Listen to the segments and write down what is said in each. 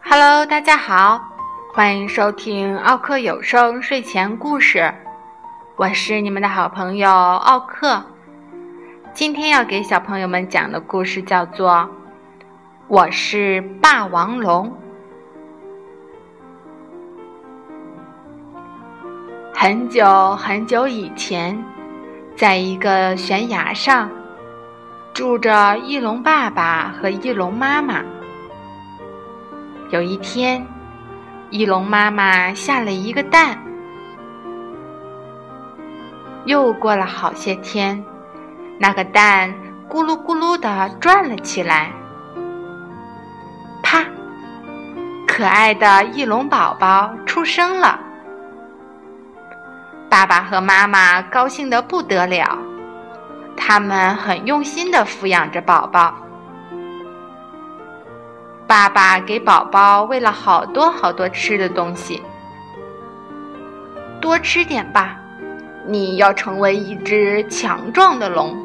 Hello，大家好，欢迎收听奥克有声睡前故事，我是你们的好朋友奥克。今天要给小朋友们讲的故事叫做《我是霸王龙》。很久很久以前，在一个悬崖上，住着翼龙爸爸和翼龙妈妈。有一天，翼龙妈妈下了一个蛋。又过了好些天，那个蛋咕噜咕噜的转了起来。啪！可爱的翼龙宝宝出生了。爸爸和妈妈高兴的不得了，他们很用心的抚养着宝宝。爸爸给宝宝喂了好多好多吃的东西，多吃点吧，你要成为一只强壮的龙。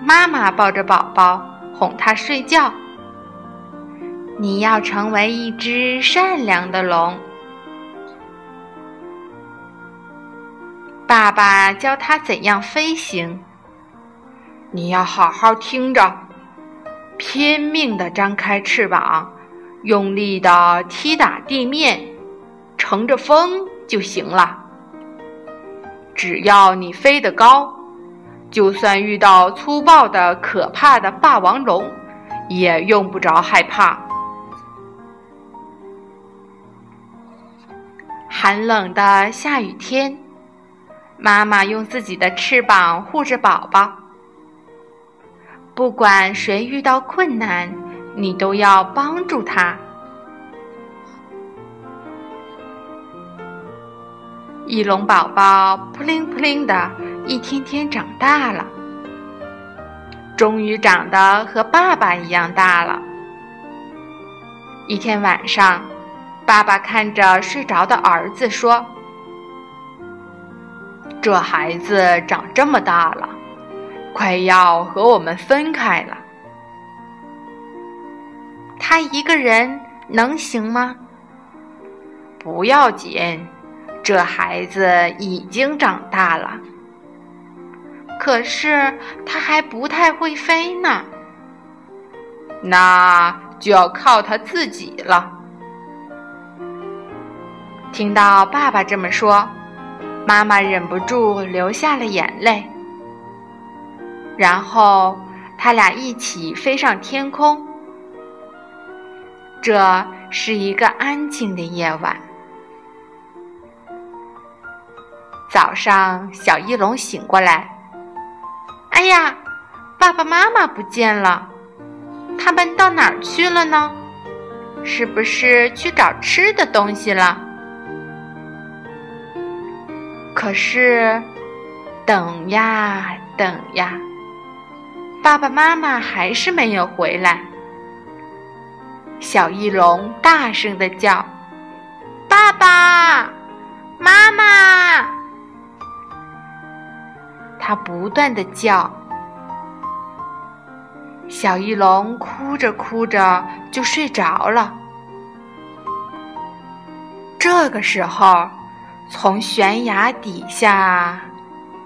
妈妈抱着宝宝哄他睡觉，你要成为一只善良的龙。爸爸教他怎样飞行，你要好好听着。拼命地张开翅膀，用力地踢打地面，乘着风就行了。只要你飞得高，就算遇到粗暴的、可怕的霸王龙，也用不着害怕。寒冷的下雨天，妈妈用自己的翅膀护着宝宝。不管谁遇到困难，你都要帮助他。翼龙宝宝扑灵扑灵的，一天天长大了，终于长得和爸爸一样大了。一天晚上，爸爸看着睡着的儿子说：“这孩子长这么大了。”快要和我们分开了，他一个人能行吗？不要紧，这孩子已经长大了，可是他还不太会飞呢。那就要靠他自己了。听到爸爸这么说，妈妈忍不住流下了眼泪。然后，他俩一起飞上天空。这是一个安静的夜晚。早上，小翼龙醒过来，哎呀，爸爸妈妈不见了，他们到哪儿去了呢？是不是去找吃的东西了？可是，等呀等呀。爸爸妈妈还是没有回来。小翼龙大声的叫：“爸爸妈妈！”它不断的叫。小翼龙哭着哭着就睡着了。这个时候，从悬崖底下，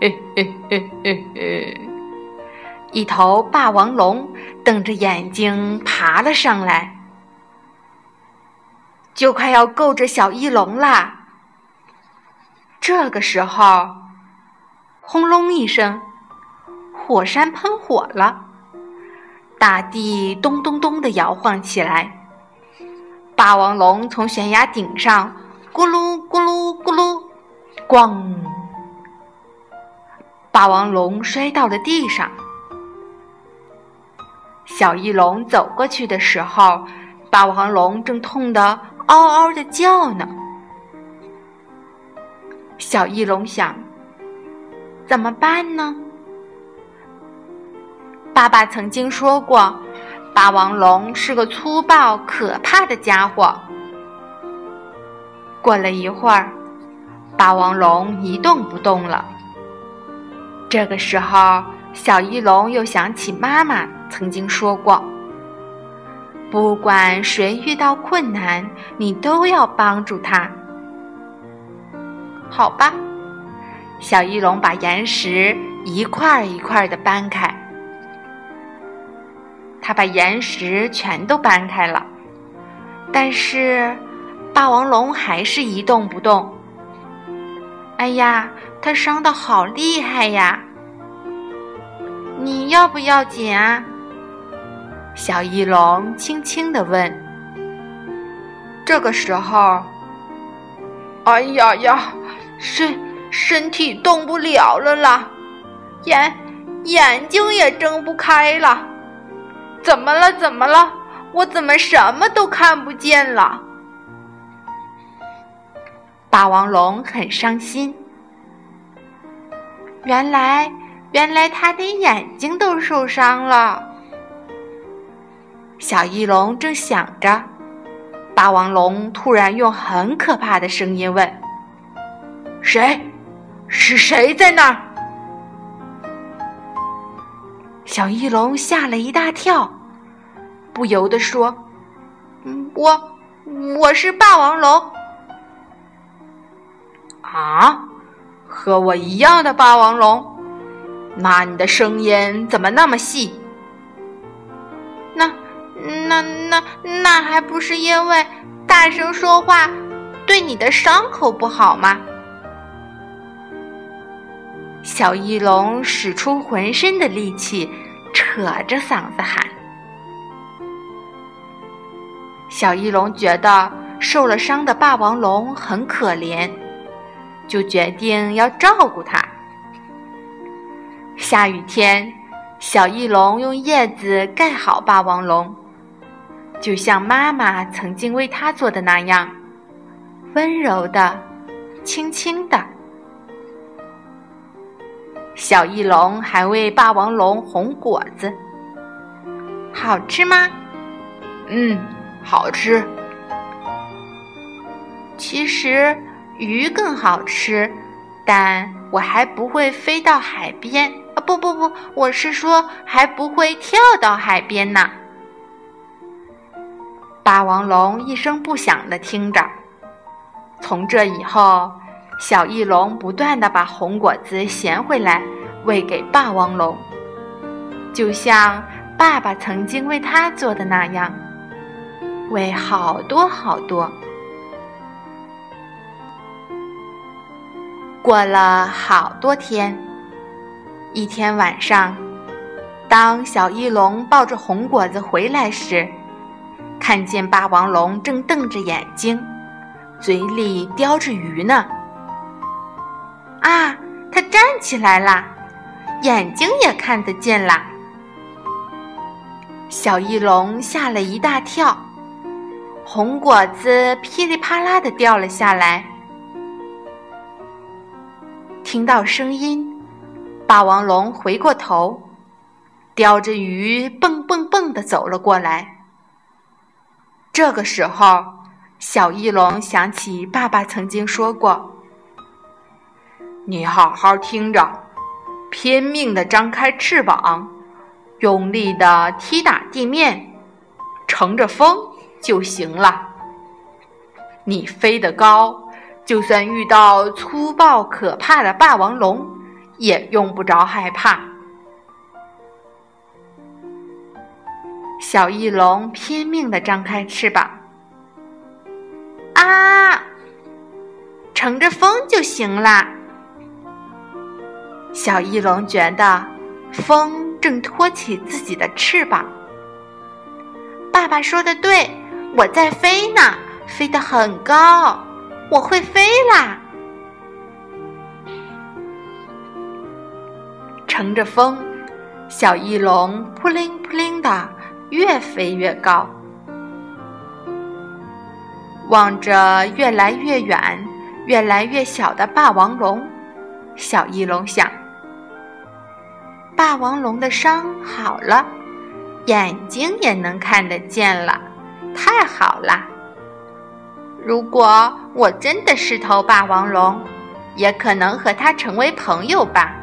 嘿嘿嘿嘿嘿。一头霸王龙瞪着眼睛爬了上来，就快要够着小翼龙啦。这个时候，轰隆一声，火山喷火了，大地咚咚咚的摇晃起来。霸王龙从悬崖顶上咕噜咕噜咕噜，咣！霸王龙摔到了地上。小翼龙走过去的时候，霸王龙正痛得嗷嗷的叫呢。小翼龙想：怎么办呢？爸爸曾经说过，霸王龙是个粗暴可怕的家伙。过了一会儿，霸王龙一动不动了。这个时候，小翼龙又想起妈妈曾经说过：“不管谁遇到困难，你都要帮助他。”好吧，小翼龙把岩石一块一块的搬开。他把岩石全都搬开了，但是霸王龙还是一动不动。哎呀，他伤的好厉害呀！你要不要紧啊？小翼龙轻轻地问。这个时候，哎呀呀，身身体动不了了啦，眼眼睛也睁不开了。怎么了？怎么了？我怎么什么都看不见了？霸王龙很伤心。原来，原来他的眼睛都受伤了。小翼龙正想着，霸王龙突然用很可怕的声音问：“谁？是谁在那儿？”小翼龙吓了一大跳，不由得说：“，我我是霸王龙。”啊，和我一样的霸王龙？那你的声音怎么那么细？那那那那还不是因为大声说话对你的伤口不好吗？小翼龙使出浑身的力气，扯着嗓子喊。小翼龙觉得受了伤的霸王龙很可怜，就决定要照顾它。下雨天，小翼龙用叶子盖好霸王龙，就像妈妈曾经为它做的那样，温柔的，轻轻的。小翼龙还为霸王龙红果子，好吃吗？嗯，好吃。其实鱼更好吃，但我还不会飞到海边。啊，不不不，我是说还不会跳到海边呢。霸王龙一声不响的听着。从这以后。小翼龙不断的把红果子衔回来，喂给霸王龙，就像爸爸曾经为他做的那样，喂好多好多。过了好多天，一天晚上，当小翼龙抱着红果子回来时，看见霸王龙正瞪着眼睛，嘴里叼着鱼呢。啊，它站起来了，眼睛也看得见啦。小翼龙吓了一大跳，红果子噼里啪啦的掉了下来。听到声音，霸王龙回过头，叼着鱼蹦蹦蹦的走了过来。这个时候，小翼龙想起爸爸曾经说过。你好好听着，拼命的张开翅膀，用力的踢打地面，乘着风就行了。你飞得高，就算遇到粗暴可怕的霸王龙，也用不着害怕。小翼龙拼命的张开翅膀，啊，乘着风就行了。小翼龙觉得风正托起自己的翅膀。爸爸说的对，我在飞呢，飞得很高，我会飞啦！乘着风，小翼龙扑棱扑棱的越飞越高，望着越来越远、越来越小的霸王龙，小翼龙想。霸王龙的伤好了，眼睛也能看得见了，太好了！如果我真的是头霸王龙，也可能和它成为朋友吧。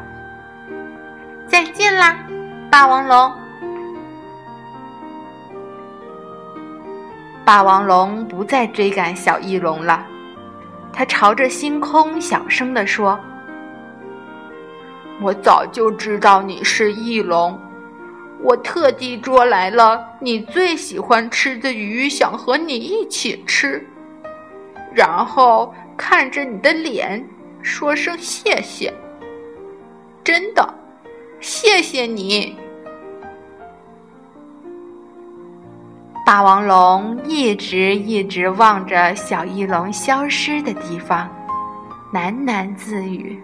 再见啦，霸王龙！霸王龙不再追赶小翼龙了，它朝着星空小声地说：“我早就知道你是翼龙。”我特地捉来了你最喜欢吃的鱼，想和你一起吃，然后看着你的脸说声谢谢。真的，谢谢你。霸王龙一直一直望着小翼龙消失的地方，喃喃自语。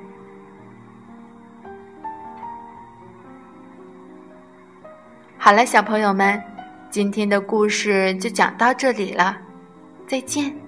好了，小朋友们，今天的故事就讲到这里了，再见。